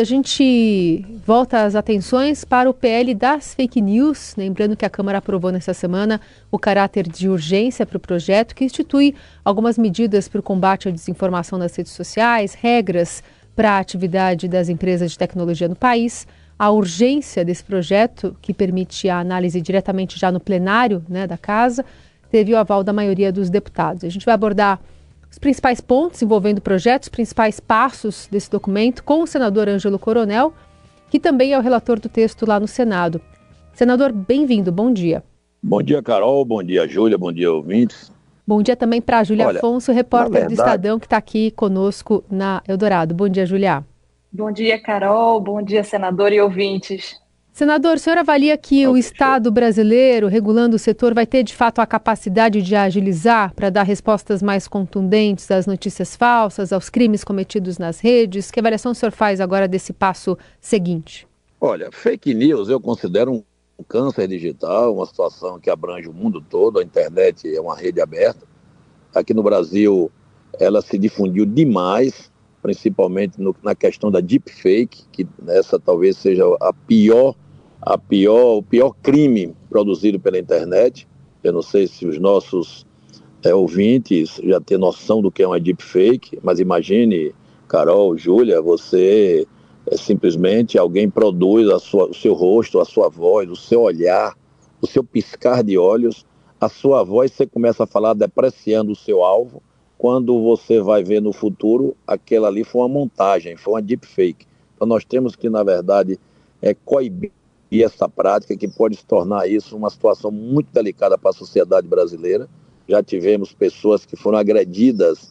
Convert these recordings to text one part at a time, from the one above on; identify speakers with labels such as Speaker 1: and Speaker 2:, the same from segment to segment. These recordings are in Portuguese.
Speaker 1: a gente volta as atenções para o PL das fake news. Lembrando que a Câmara aprovou nessa semana o caráter de urgência para o projeto, que institui algumas medidas para o combate à desinformação nas redes sociais, regras para a atividade das empresas de tecnologia no país. A urgência desse projeto, que permite a análise diretamente já no plenário né, da Casa, teve o aval da maioria dos deputados. A gente vai abordar os principais pontos envolvendo o projeto, os principais passos desse documento com o senador Ângelo Coronel, que também é o relator do texto lá no Senado. Senador, bem-vindo, bom dia.
Speaker 2: Bom dia, Carol, bom dia, Júlia, bom dia, ouvintes.
Speaker 1: Bom dia também para a Júlia Afonso, repórter verdade... do Estadão, que está aqui conosco na Eldorado. Bom dia, Júlia.
Speaker 3: Bom dia, Carol, bom dia, senador e ouvintes.
Speaker 1: Senador, o senhor avalia que o Estado brasileiro, regulando o setor, vai ter de fato a capacidade de agilizar para dar respostas mais contundentes às notícias falsas, aos crimes cometidos nas redes? Que avaliação o senhor faz agora desse passo seguinte?
Speaker 2: Olha, fake news eu considero um câncer digital, uma situação que abrange o mundo todo. A internet é uma rede aberta. Aqui no Brasil, ela se difundiu demais, principalmente no, na questão da deepfake, que essa talvez seja a pior a pior, o pior crime produzido pela internet. Eu não sei se os nossos é, ouvintes já têm noção do que é uma deepfake, mas imagine, Carol, Júlia, você é simplesmente alguém produz a sua, o seu rosto, a sua voz, o seu olhar, o seu piscar de olhos, a sua voz, você começa a falar depreciando o seu alvo, quando você vai ver no futuro, aquela ali foi uma montagem, foi uma deepfake. Então nós temos que, na verdade, é, coibir e essa prática que pode se tornar isso uma situação muito delicada para a sociedade brasileira. Já tivemos pessoas que foram agredidas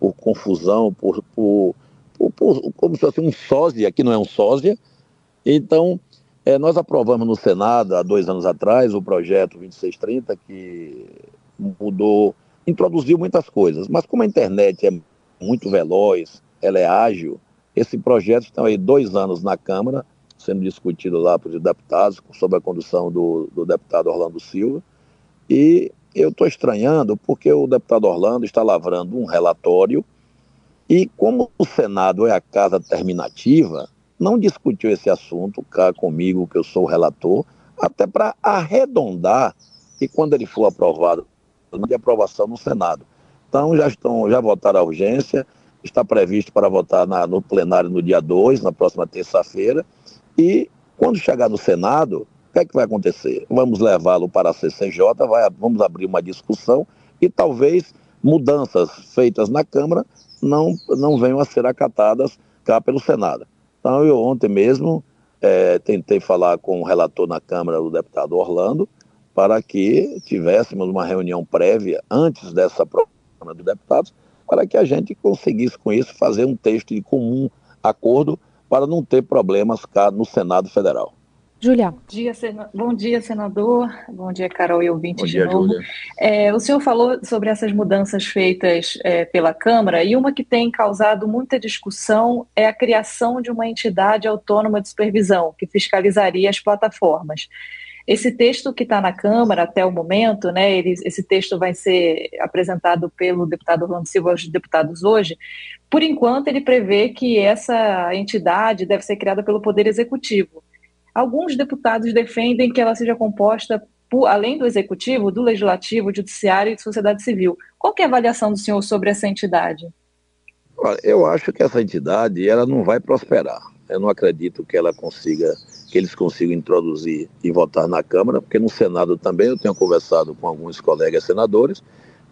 Speaker 2: por confusão, por, por, por, por como se fosse um sósia, que não é um sósia. Então, é, nós aprovamos no Senado, há dois anos atrás, o projeto 2630, que mudou, introduziu muitas coisas. Mas como a internet é muito veloz, ela é ágil, esse projeto está aí dois anos na Câmara, sendo discutido lá para os deputados, sob a condução do, do deputado Orlando Silva. E eu estou estranhando porque o deputado Orlando está lavrando um relatório e, como o Senado é a casa terminativa, não discutiu esse assunto cá comigo, que eu sou o relator, até para arredondar e quando ele for aprovado, de aprovação no Senado. Então já estão, já votaram a urgência, está previsto para votar na, no plenário no dia 2, na próxima terça-feira, e quando chegar no Senado, o que é que vai acontecer? Vamos levá-lo para a CCJ, vai, vamos abrir uma discussão e talvez mudanças feitas na Câmara não, não venham a ser acatadas cá pelo Senado. Então, eu ontem mesmo é, tentei falar com o relator na Câmara, o deputado Orlando, para que tivéssemos uma reunião prévia antes dessa Câmara dos Deputados, para que a gente conseguisse com isso fazer um texto de comum acordo para não ter problemas cá no Senado Federal.
Speaker 1: Julia.
Speaker 3: Bom dia, Bom dia, senador. Bom dia, Carol e ouvinte Bom dia, de novo. É, o senhor falou sobre essas mudanças feitas é, pela Câmara e uma que tem causado muita discussão é a criação de uma entidade autônoma de supervisão que fiscalizaria as plataformas. Esse texto que está na Câmara até o momento, né, ele, esse texto vai ser apresentado pelo deputado Orlando Silva aos deputados hoje, por enquanto, ele prevê que essa entidade deve ser criada pelo Poder Executivo. Alguns deputados defendem que ela seja composta, por, além do Executivo, do Legislativo, Judiciário e sociedade civil. Qual é a avaliação do senhor sobre essa entidade?
Speaker 2: Eu acho que essa entidade ela não vai prosperar. Eu não acredito que ela consiga, que eles consigam introduzir e votar na Câmara, porque no Senado também eu tenho conversado com alguns colegas senadores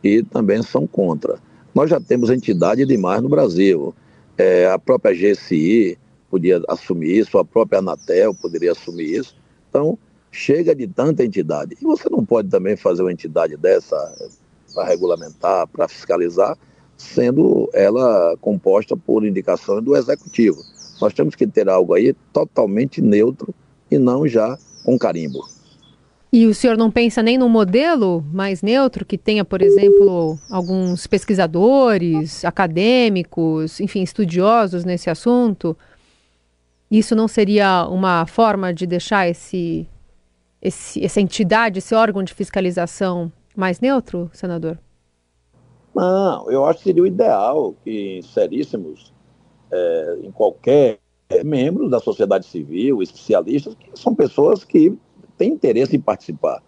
Speaker 2: e também são contra. Nós já temos entidade demais no Brasil. É, a própria GSI podia assumir isso, a própria Anatel poderia assumir isso. Então, chega de tanta entidade. E você não pode também fazer uma entidade dessa para regulamentar, para fiscalizar, sendo ela composta por indicações do executivo. Nós temos que ter algo aí totalmente neutro e não já com carimbo.
Speaker 1: E o senhor não pensa nem num modelo mais neutro que tenha, por exemplo, alguns pesquisadores, acadêmicos, enfim, estudiosos nesse assunto? Isso não seria uma forma de deixar esse, esse, essa entidade, esse órgão de fiscalização mais neutro, senador?
Speaker 2: Não, eu acho que seria o ideal que inseríssemos é, em qualquer membros da sociedade civil, especialistas, que são pessoas que têm interesse em participar.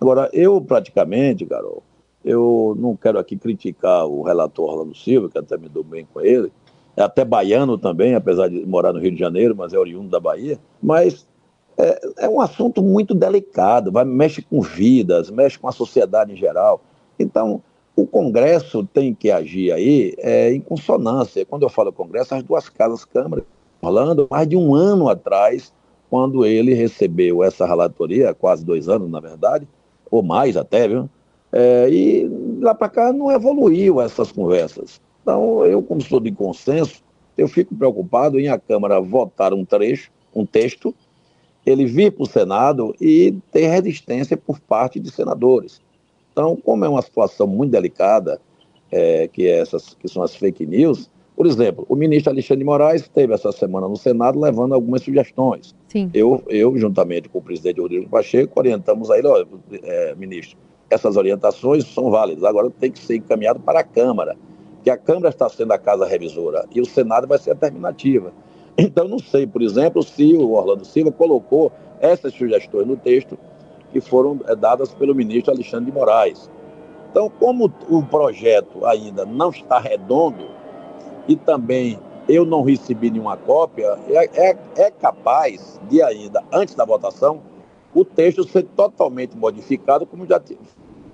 Speaker 2: Agora, eu praticamente, Carol, eu não quero aqui criticar o relator Orlando Silva, que até me dou bem com ele, é até baiano também, apesar de morar no Rio de Janeiro, mas é oriundo da Bahia, mas é, é um assunto muito delicado, vai, mexe com vidas, mexe com a sociedade em geral. Então, o Congresso tem que agir aí é, em consonância. Quando eu falo Congresso, as duas casas Câmara, falando mais de um ano atrás, quando ele recebeu essa relatoria, quase dois anos, na verdade, ou mais até, viu? É, e lá para cá não evoluiu essas conversas. Então, eu, como sou de consenso, eu fico preocupado em a Câmara votar um trecho, um texto, ele vir para o Senado e ter resistência por parte de senadores. Então, como é uma situação muito delicada, é, que, essas, que são as fake news, por exemplo, o ministro Alexandre de Moraes esteve essa semana no Senado levando algumas sugestões. Sim. Eu, eu, juntamente com o presidente Rodrigo Pacheco, orientamos a ele, é, ministro, essas orientações são válidas, agora tem que ser encaminhado para a Câmara que a Câmara está sendo a casa revisora e o Senado vai ser a terminativa. Então, não sei, por exemplo, se o Orlando Silva colocou essas sugestões no texto que foram eh, dadas pelo ministro Alexandre de Moraes. Então, como o projeto ainda não está redondo e também eu não recebi nenhuma cópia, é, é, é capaz de ainda, antes da votação, o texto ser totalmente modificado, como já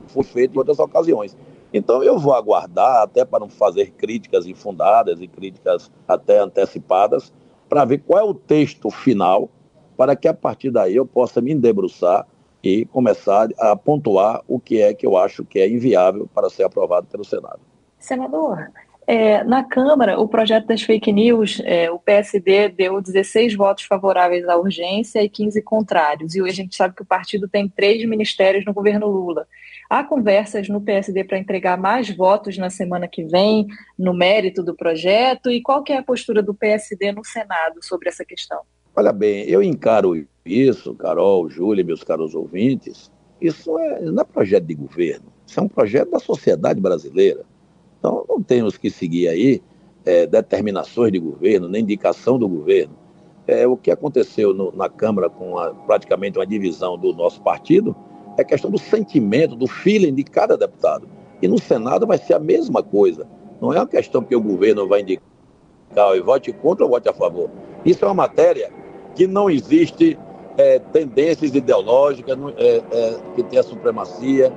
Speaker 2: foi feito em outras ocasiões. Então eu vou aguardar, até para não fazer críticas infundadas e críticas até antecipadas, para ver qual é o texto final, para que a partir daí eu possa me debruçar e começar a pontuar o que é que eu acho que é inviável para ser aprovado pelo Senado.
Speaker 3: Senador, é, na Câmara, o projeto das fake news, é, o PSD deu 16 votos favoráveis à urgência e 15 contrários. E hoje a gente sabe que o partido tem três ministérios no governo Lula. Há conversas no PSD para entregar mais votos na semana que vem no mérito do projeto? E qual que é a postura do PSD no Senado sobre essa questão?
Speaker 2: Olha bem, eu encaro isso, Carol, Júlia, meus caros ouvintes, isso é, não é projeto de governo, isso é um projeto da sociedade brasileira. Então, não temos que seguir aí é, determinações de governo, nem indicação do governo. É, o que aconteceu no, na Câmara com a, praticamente uma divisão do nosso partido é questão do sentimento, do feeling de cada deputado. E no Senado vai ser a mesma coisa. Não é uma questão que o governo vai indicar e vote contra ou vote a favor. Isso é uma matéria que não existe é, tendências ideológicas não, é, é, que tenha supremacia,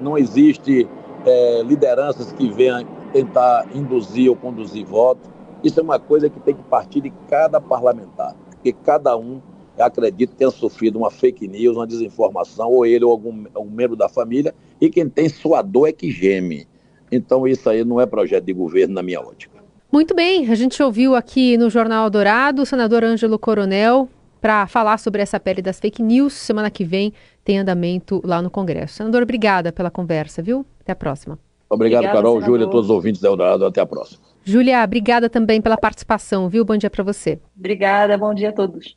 Speaker 2: não existe é, lideranças que venham tentar induzir ou conduzir voto. Isso é uma coisa que tem que partir de cada parlamentar, porque cada um acredito, tenha sofrido uma fake news, uma desinformação, ou ele ou algum, algum membro da família, e quem tem sua dor é que geme. Então, isso aí não é projeto de governo na minha ótica.
Speaker 1: Muito bem, a gente ouviu aqui no Jornal Dourado o senador Ângelo Coronel para falar sobre essa pele das fake news. Semana que vem tem andamento lá no Congresso. Senador, obrigada pela conversa, viu? Até a próxima.
Speaker 2: Obrigado, Obrigada, Carol, senador. Júlia, todos os ouvintes da Eldorado. Até a próxima.
Speaker 1: Júlia, obrigada também pela participação, viu? Bom dia para você.
Speaker 3: Obrigada, bom dia a todos.